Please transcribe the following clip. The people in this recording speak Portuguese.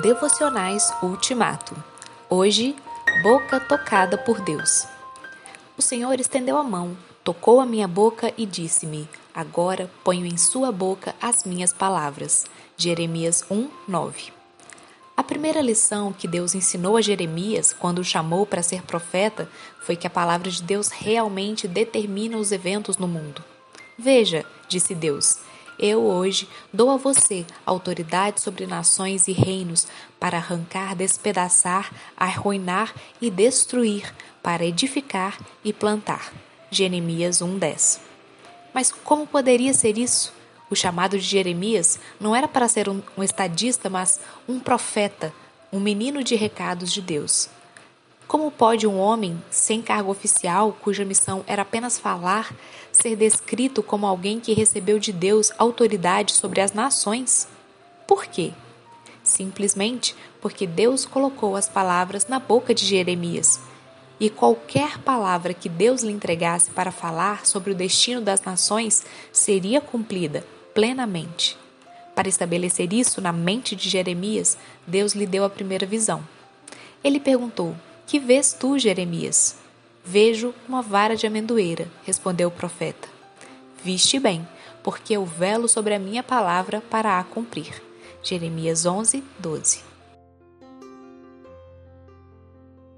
Devocionais Ultimato. Hoje, boca tocada por Deus. O Senhor estendeu a mão, tocou a minha boca e disse-me: Agora ponho em sua boca as minhas palavras. Jeremias 1, 9. A primeira lição que Deus ensinou a Jeremias quando o chamou para ser profeta foi que a palavra de Deus realmente determina os eventos no mundo. Veja, disse Deus, eu hoje dou a você autoridade sobre nações e reinos para arrancar, despedaçar, arruinar e destruir, para edificar e plantar. Jeremias 1:10. Mas como poderia ser isso? O chamado de Jeremias não era para ser um, um estadista, mas um profeta, um menino de recados de Deus. Como pode um homem sem cargo oficial, cuja missão era apenas falar, ser descrito como alguém que recebeu de Deus autoridade sobre as nações? Por quê? Simplesmente porque Deus colocou as palavras na boca de Jeremias. E qualquer palavra que Deus lhe entregasse para falar sobre o destino das nações seria cumprida plenamente. Para estabelecer isso na mente de Jeremias, Deus lhe deu a primeira visão. Ele perguntou: que vês tu, Jeremias? Vejo uma vara de amendoeira, respondeu o profeta. Viste bem, porque eu velo sobre a minha palavra para a cumprir. Jeremias 11, 12.